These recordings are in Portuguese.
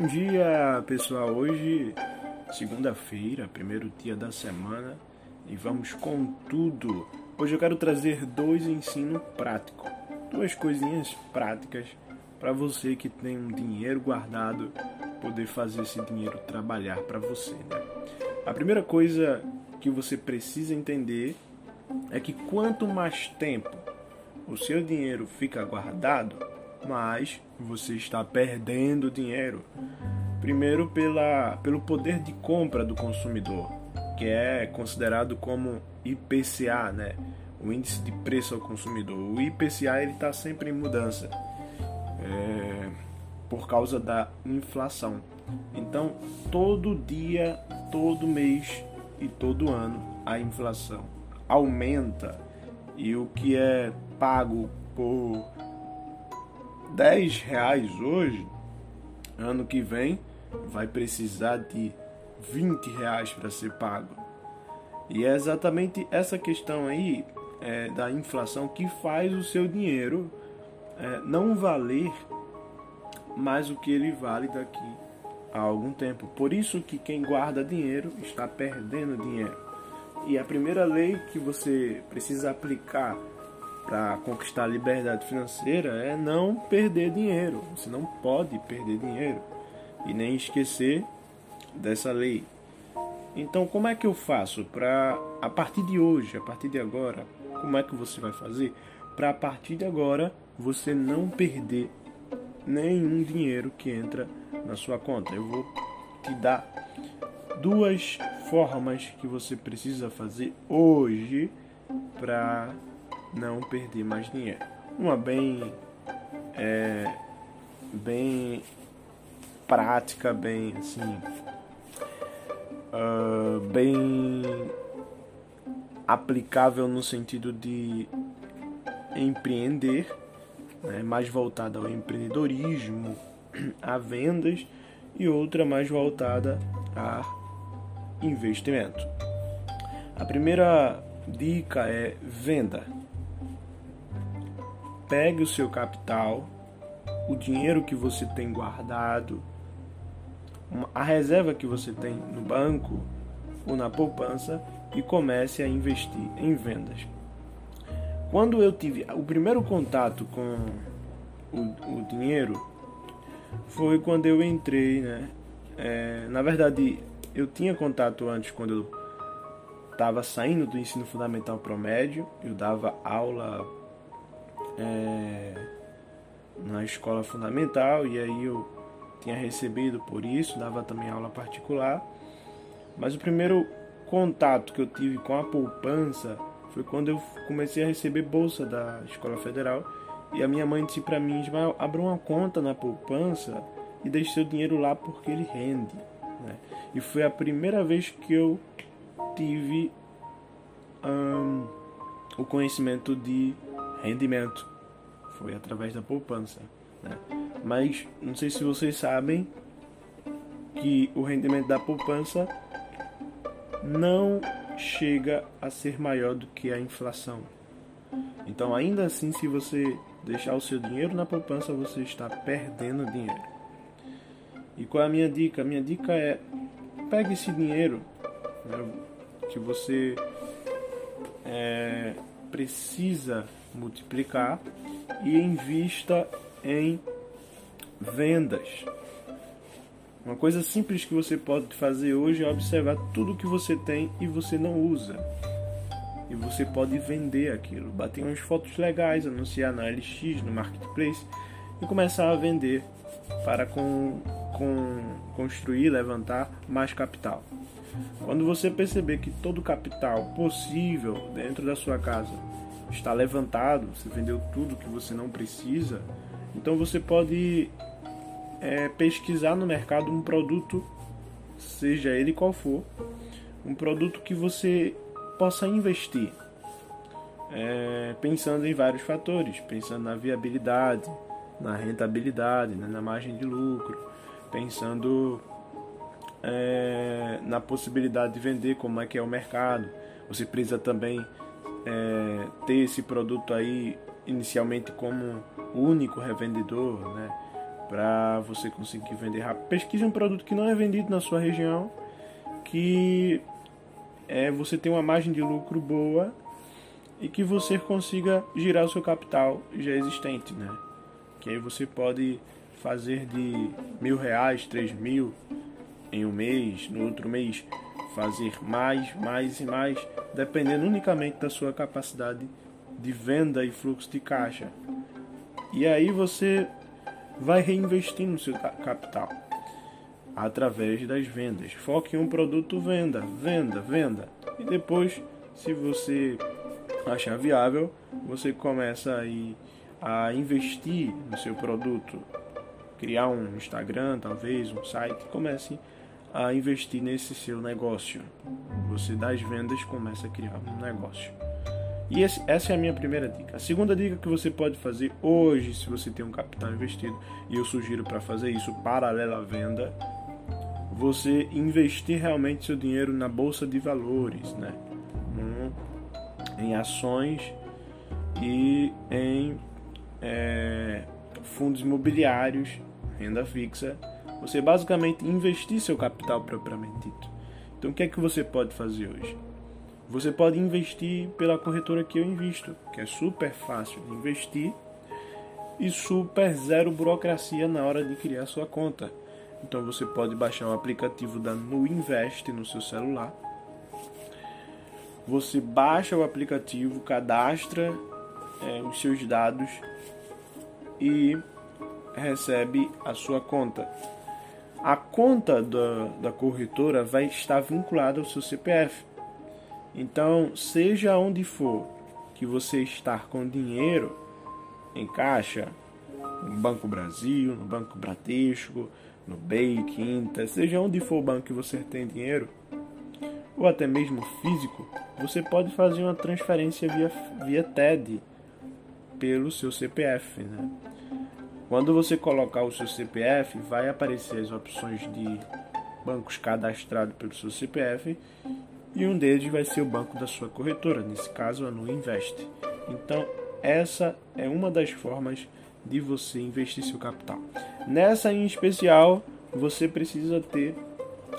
Bom dia, pessoal. Hoje, segunda-feira, primeiro dia da semana, e vamos com tudo. Hoje eu quero trazer dois ensinos práticos, duas coisinhas práticas para você que tem um dinheiro guardado poder fazer esse dinheiro trabalhar para você. Né? A primeira coisa que você precisa entender é que quanto mais tempo o seu dinheiro fica guardado, mais você está perdendo dinheiro. Primeiro pela, pelo poder de compra do consumidor, que é considerado como IPCA, né? o índice de preço ao consumidor. O IPCA está sempre em mudança é, por causa da inflação. Então todo dia, todo mês e todo ano a inflação aumenta e o que é pago por 10 reais hoje, ano que vem vai precisar de 20 reais para ser pago. E é exatamente essa questão aí é, da inflação que faz o seu dinheiro é, não valer mais o que ele vale daqui a algum tempo. Por isso que quem guarda dinheiro está perdendo dinheiro. E a primeira lei que você precisa aplicar para conquistar a liberdade financeira é não perder dinheiro. Você não pode perder dinheiro e nem esquecer dessa lei. Então, como é que eu faço para a partir de hoje, a partir de agora, como é que você vai fazer para a partir de agora você não perder nenhum dinheiro que entra na sua conta? Eu vou te dar duas formas que você precisa fazer hoje para não perder mais dinheiro. Uma bem é, bem prática, bem assim, uh, bem aplicável no sentido de empreender, né, mais voltada ao empreendedorismo, a vendas, e outra mais voltada a investimento. A primeira dica é venda pegue o seu capital, o dinheiro que você tem guardado, a reserva que você tem no banco ou na poupança e comece a investir em vendas. Quando eu tive o primeiro contato com o, o dinheiro foi quando eu entrei, né? É, na verdade, eu tinha contato antes quando eu estava saindo do ensino fundamental para o médio, eu dava aula é, na escola fundamental e aí eu tinha recebido por isso, dava também aula particular. Mas o primeiro contato que eu tive com a poupança foi quando eu comecei a receber bolsa da escola federal e a minha mãe disse para mim: Ismael, abra uma conta na poupança e deixe seu dinheiro lá porque ele rende. Né? E foi a primeira vez que eu tive hum, o conhecimento de rendimento. Foi através da poupança. Né? Mas não sei se vocês sabem que o rendimento da poupança não chega a ser maior do que a inflação. Então, ainda assim, se você deixar o seu dinheiro na poupança, você está perdendo dinheiro. E qual é a minha dica? A minha dica é pegue esse dinheiro né, que você é, precisa multiplicar e invista em vendas. Uma coisa simples que você pode fazer hoje é observar tudo que você tem e você não usa. E você pode vender aquilo, bater umas fotos legais, anunciar na LX, no Marketplace e começar a vender para com, com construir, levantar mais capital. Quando você perceber que todo o capital possível dentro da sua casa está levantado, você vendeu tudo que você não precisa, então você pode é, pesquisar no mercado um produto, seja ele qual for, um produto que você possa investir, é, pensando em vários fatores, pensando na viabilidade, na rentabilidade, né, na margem de lucro, pensando é, na possibilidade de vender, como é que é o mercado. Você precisa também é, ter esse produto aí inicialmente como único revendedor, né? para você conseguir vender rápido. Pesquise um produto que não é vendido na sua região, que é, você tem uma margem de lucro boa e que você consiga girar o seu capital já existente, né? Que aí você pode fazer de mil reais, três mil em um mês, no outro mês fazer mais, mais e mais, dependendo unicamente da sua capacidade de venda e fluxo de caixa. E aí você vai reinvestir no seu capital através das vendas. Foque em um produto, venda, venda, venda. E depois, se você achar viável, você começa aí a investir no seu produto, criar um Instagram, talvez um site, comece a investir nesse seu negócio. Você das vendas começa a criar um negócio. E esse, essa é a minha primeira dica. A segunda dica que você pode fazer hoje, se você tem um capital investido, e eu sugiro para fazer isso paralela à venda, você investir realmente seu dinheiro na bolsa de valores, né? em ações e em é, fundos imobiliários, renda fixa. Você basicamente investir seu capital propriamente dito. Então o que é que você pode fazer hoje? Você pode investir pela corretora que eu invisto, que é super fácil de investir e super zero burocracia na hora de criar sua conta. Então você pode baixar o aplicativo da Nuinvest no seu celular. Você baixa o aplicativo, cadastra é, os seus dados e recebe a sua conta. A conta da, da corretora vai estar vinculada ao seu CPF. Então, seja onde for que você estar com dinheiro em caixa, no Banco Brasil, no Banco Bradesco, no BEI, Quinta, seja onde for o banco que você tem dinheiro, ou até mesmo físico, você pode fazer uma transferência via, via TED pelo seu CPF. Né? Quando você colocar o seu CPF, vai aparecer as opções de bancos cadastrados pelo seu CPF e um deles vai ser o banco da sua corretora, nesse caso a Nuinvest. Então, essa é uma das formas de você investir seu capital. Nessa em especial, você precisa ter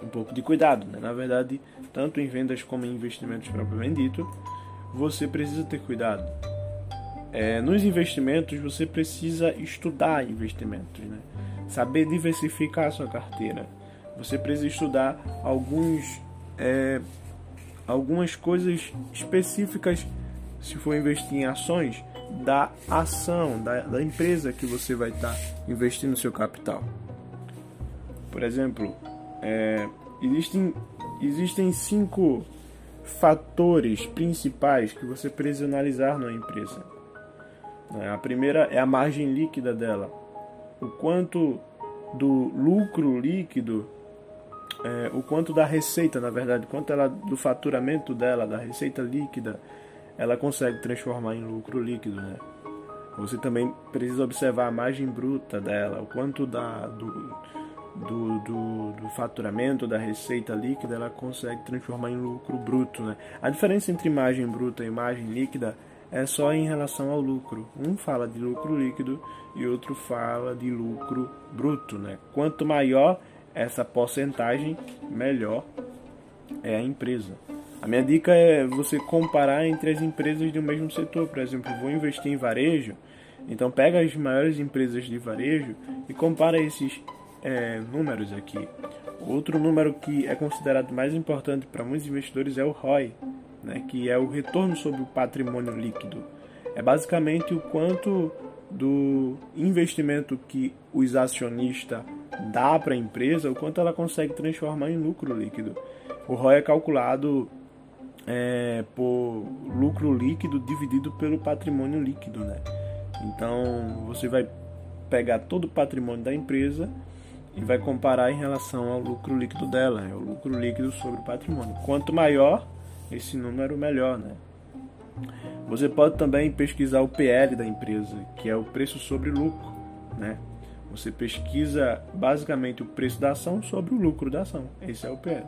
um pouco de cuidado, né? Na verdade, tanto em vendas como em investimentos propriamente dito, você precisa ter cuidado. É, nos investimentos, você precisa estudar investimentos, né? saber diversificar a sua carteira. Você precisa estudar alguns é, algumas coisas específicas, se for investir em ações, da ação, da, da empresa que você vai estar tá investindo seu capital. Por exemplo, é, existem, existem cinco fatores principais que você precisa analisar na empresa. A primeira é a margem líquida dela, o quanto do lucro líquido é, o quanto da receita, na verdade, quanto ela do faturamento dela, da receita líquida, ela consegue transformar em lucro líquido, né? Você também precisa observar a margem bruta dela, o quanto da, do, do, do, do, faturamento, da receita líquida, ela consegue transformar em lucro bruto. Né? A diferença entre margem bruta e margem líquida é só em relação ao lucro. Um fala de lucro líquido e outro fala de lucro bruto. Né? Quanto maior essa porcentagem, melhor é a empresa. A minha dica é você comparar entre as empresas do mesmo setor. Por exemplo, vou investir em varejo, então pega as maiores empresas de varejo e compara esses é, números aqui. Outro número que é considerado mais importante para muitos investidores é o ROI, né, que é o retorno sobre o patrimônio líquido. É basicamente o quanto do investimento que os acionistas dá para a empresa, o quanto ela consegue transformar em lucro líquido. O ROI é calculado é, por lucro líquido dividido pelo patrimônio líquido, né? Então você vai pegar todo o patrimônio da empresa e vai comparar em relação ao lucro líquido dela, é o lucro líquido sobre o patrimônio. Quanto maior esse número, melhor, né? Você pode também pesquisar o PL da empresa, que é o preço sobre lucro, né? Você pesquisa basicamente o preço da ação sobre o lucro da ação. Esse é o PL.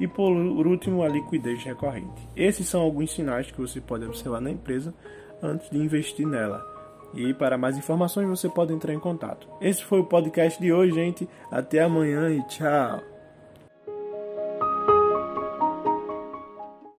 E por último, a liquidez recorrente. Esses são alguns sinais que você pode observar na empresa antes de investir nela. E para mais informações você pode entrar em contato. Esse foi o podcast de hoje, gente. Até amanhã e tchau.